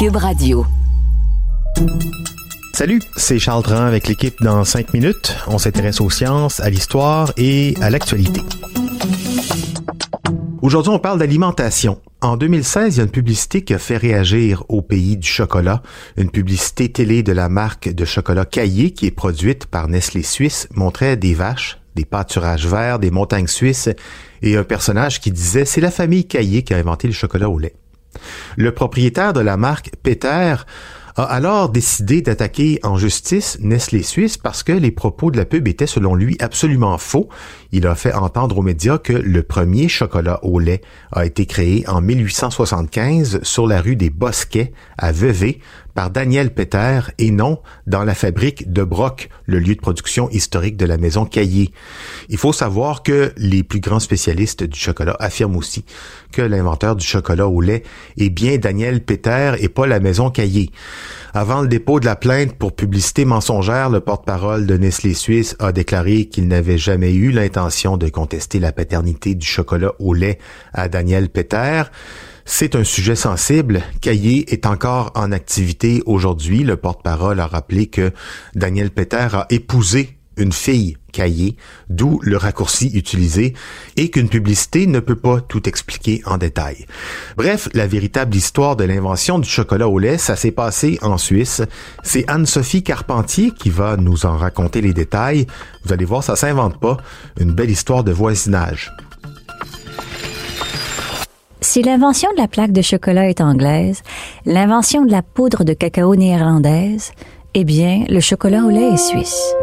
Cube Radio. Salut, c'est Charles Dran avec l'équipe dans 5 minutes. On s'intéresse aux sciences, à l'histoire et à l'actualité. Aujourd'hui, on parle d'alimentation. En 2016, il y a une publicité qui a fait réagir au pays du chocolat. Une publicité télé de la marque de chocolat Caillé qui est produite par Nestlé Suisse montrait des vaches, des pâturages verts, des montagnes suisses et un personnage qui disait c'est la famille Caillé qui a inventé le chocolat au lait. Le propriétaire de la marque Peter a alors décidé d'attaquer en justice Nestlé Suisse parce que les propos de la pub étaient selon lui absolument faux. Il a fait entendre aux médias que le premier chocolat au lait a été créé en 1875 sur la rue des Bosquets à Vevey par Daniel Peter et non dans la fabrique de Broc, le lieu de production historique de la maison Caillé. Il faut savoir que les plus grands spécialistes du chocolat affirment aussi que l'inventeur du chocolat au lait est bien Daniel Peter et pas la maison Caillé. Avant le dépôt de la plainte pour publicité mensongère, le porte-parole de Nestlé Suisse a déclaré qu'il n'avait jamais eu l'intention de contester la paternité du chocolat au lait à Daniel Peter. C'est un sujet sensible. Caillé est encore en activité aujourd'hui. Le porte-parole a rappelé que Daniel Peter a épousé une fille cahier, d'où le raccourci utilisé, et qu'une publicité ne peut pas tout expliquer en détail. Bref, la véritable histoire de l'invention du chocolat au lait, ça s'est passé en Suisse. C'est Anne-Sophie Carpentier qui va nous en raconter les détails. Vous allez voir, ça s'invente pas. Une belle histoire de voisinage. Si l'invention de la plaque de chocolat est anglaise, l'invention de la poudre de cacao néerlandaise, eh bien, le chocolat au lait est suisse.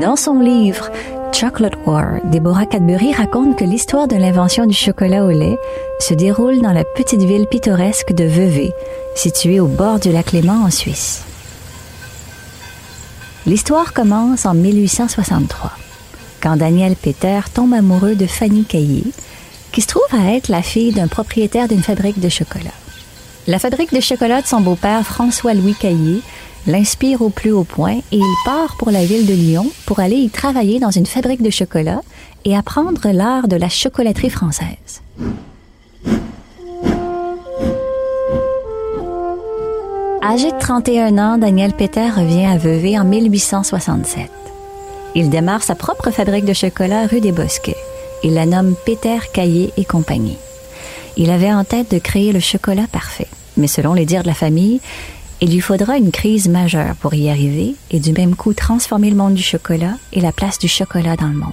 Dans son livre Chocolate War, Deborah Cadbury raconte que l'histoire de l'invention du chocolat au lait se déroule dans la petite ville pittoresque de Vevey, située au bord du lac Léman en Suisse. L'histoire commence en 1863 quand Daniel Peter tombe amoureux de Fanny Caillé, qui se trouve à être la fille d'un propriétaire d'une fabrique de chocolat. La fabrique de chocolat de son beau-père François-Louis Caillé l'inspire au plus haut point et il part pour la ville de Lyon pour aller y travailler dans une fabrique de chocolat et apprendre l'art de la chocolaterie française. Âgé de 31 ans, Daniel Peter revient à Vevey en 1867. Il démarre sa propre fabrique de chocolat rue des Bosquets. Il la nomme Peter Caillé et compagnie. Il avait en tête de créer le chocolat parfait. Mais selon les dires de la famille, il lui faudra une crise majeure pour y arriver et du même coup transformer le monde du chocolat et la place du chocolat dans le monde.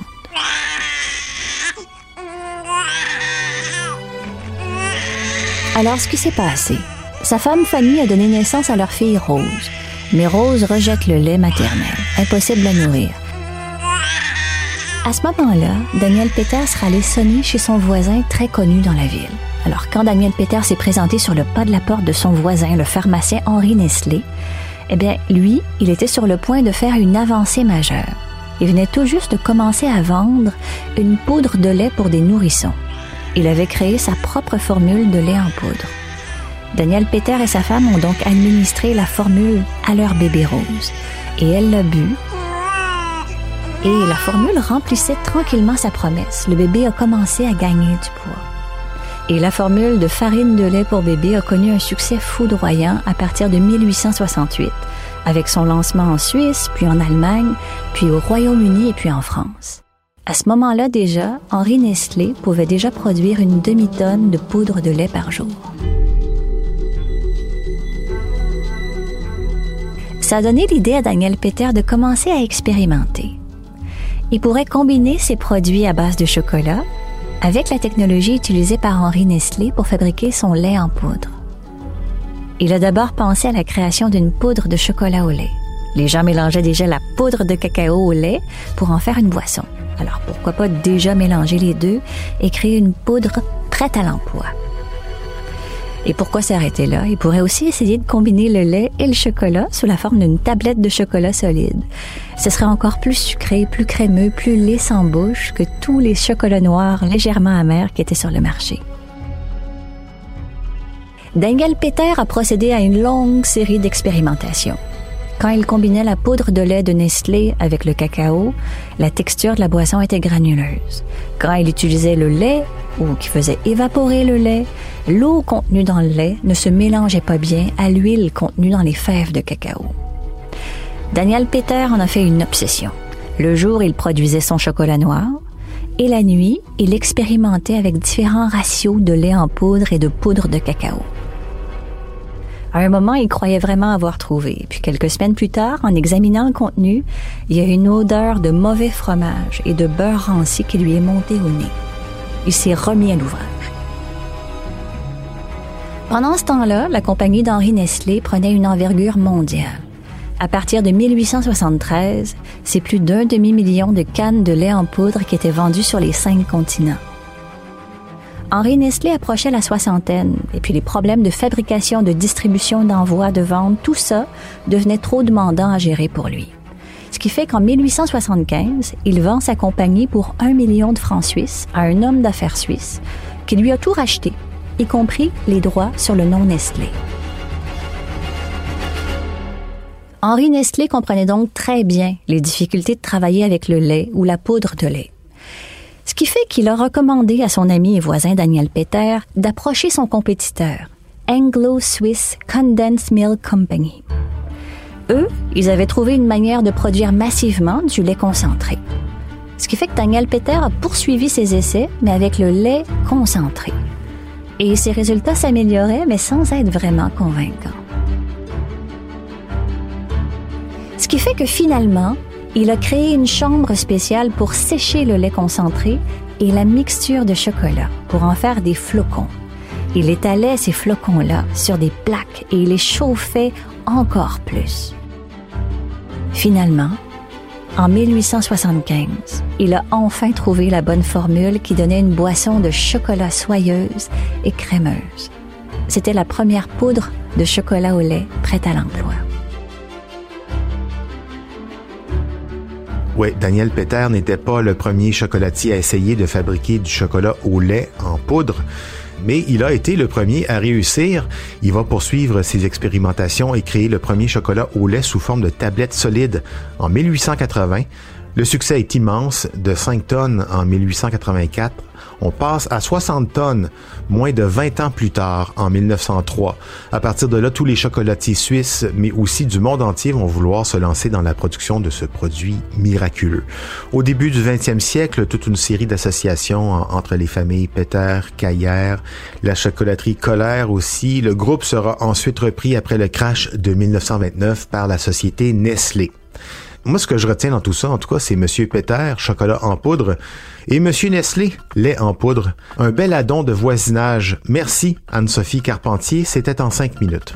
Alors, ce qui s'est passé, sa femme Fanny a donné naissance à leur fille Rose. Mais Rose rejette le lait maternel, impossible à nourrir. À ce moment-là, Daniel Peter sera allé sonner chez son voisin très connu dans la ville. Alors, quand Daniel Peter s'est présenté sur le pas de la porte de son voisin, le pharmacien Henri Nestlé, eh bien, lui, il était sur le point de faire une avancée majeure. Il venait tout juste de commencer à vendre une poudre de lait pour des nourrissons. Il avait créé sa propre formule de lait en poudre. Daniel Peter et sa femme ont donc administré la formule à leur bébé rose. Et elle l'a bu et la formule remplissait tranquillement sa promesse. Le bébé a commencé à gagner du poids. Et la formule de farine de lait pour bébé a connu un succès foudroyant à partir de 1868, avec son lancement en Suisse, puis en Allemagne, puis au Royaume-Uni et puis en France. À ce moment-là déjà, Henri Nestlé pouvait déjà produire une demi-tonne de poudre de lait par jour. Ça a donné l'idée à Daniel Peter de commencer à expérimenter il pourrait combiner ses produits à base de chocolat avec la technologie utilisée par Henri Nestlé pour fabriquer son lait en poudre. Il a d'abord pensé à la création d'une poudre de chocolat au lait. Les gens mélangeaient déjà la poudre de cacao au lait pour en faire une boisson. Alors pourquoi pas déjà mélanger les deux et créer une poudre prête à l'emploi? Et pourquoi s'arrêter là? Il pourrait aussi essayer de combiner le lait et le chocolat sous la forme d'une tablette de chocolat solide. Ce serait encore plus sucré, plus crémeux, plus lisse en bouche que tous les chocolats noirs légèrement amers qui étaient sur le marché. Daniel Peter a procédé à une longue série d'expérimentations. Quand il combinait la poudre de lait de Nestlé avec le cacao, la texture de la boisson était granuleuse. Quand il utilisait le lait ou qui faisait évaporer le lait, l'eau contenue dans le lait ne se mélangeait pas bien à l'huile contenue dans les fèves de cacao. Daniel Peter en a fait une obsession. Le jour, il produisait son chocolat noir et la nuit, il expérimentait avec différents ratios de lait en poudre et de poudre de cacao. À un moment, il croyait vraiment avoir trouvé. Puis quelques semaines plus tard, en examinant le contenu, il y a une odeur de mauvais fromage et de beurre ranci qui lui est montée au nez. Il s'est remis à l'ouvrage. Pendant ce temps-là, la compagnie d'Henri Nestlé prenait une envergure mondiale. À partir de 1873, c'est plus d'un demi-million de cannes de lait en poudre qui étaient vendues sur les cinq continents. Henri Nestlé approchait la soixantaine, et puis les problèmes de fabrication, de distribution, d'envoi, de vente, tout ça devenait trop demandant à gérer pour lui. Ce qui fait qu'en 1875, il vend sa compagnie pour un million de francs suisses à un homme d'affaires suisse qui lui a tout racheté, y compris les droits sur le nom Nestlé. Henri Nestlé comprenait donc très bien les difficultés de travailler avec le lait ou la poudre de lait. Ce qui fait qu'il a recommandé à son ami et voisin Daniel Peter d'approcher son compétiteur, Anglo-Swiss Condensed Milk Company. Eux, ils avaient trouvé une manière de produire massivement du lait concentré. Ce qui fait que Daniel Peter a poursuivi ses essais, mais avec le lait concentré. Et ses résultats s'amélioraient, mais sans être vraiment convaincants. Ce qui fait que finalement, il a créé une chambre spéciale pour sécher le lait concentré et la mixture de chocolat pour en faire des flocons. Il étalait ces flocons-là sur des plaques et il les chauffait encore plus. Finalement, en 1875, il a enfin trouvé la bonne formule qui donnait une boisson de chocolat soyeuse et crémeuse. C'était la première poudre de chocolat au lait prête à l'emploi. Oui, Daniel Peter n'était pas le premier chocolatier à essayer de fabriquer du chocolat au lait en poudre, mais il a été le premier à réussir. Il va poursuivre ses expérimentations et créer le premier chocolat au lait sous forme de tablette solide en 1880. Le succès est immense, de 5 tonnes en 1884 on passe à 60 tonnes moins de 20 ans plus tard, en 1903. À partir de là, tous les chocolatiers suisses, mais aussi du monde entier, vont vouloir se lancer dans la production de ce produit miraculeux. Au début du 20e siècle, toute une série d'associations entre les familles Peter, Caillère, la chocolaterie Colère aussi. Le groupe sera ensuite repris après le crash de 1929 par la société Nestlé. Moi, ce que je retiens dans tout ça, en tout cas, c'est Monsieur Peter, chocolat en poudre, et Monsieur Nestlé, lait en poudre. Un bel addon de voisinage. Merci, Anne-Sophie Carpentier. C'était en cinq minutes.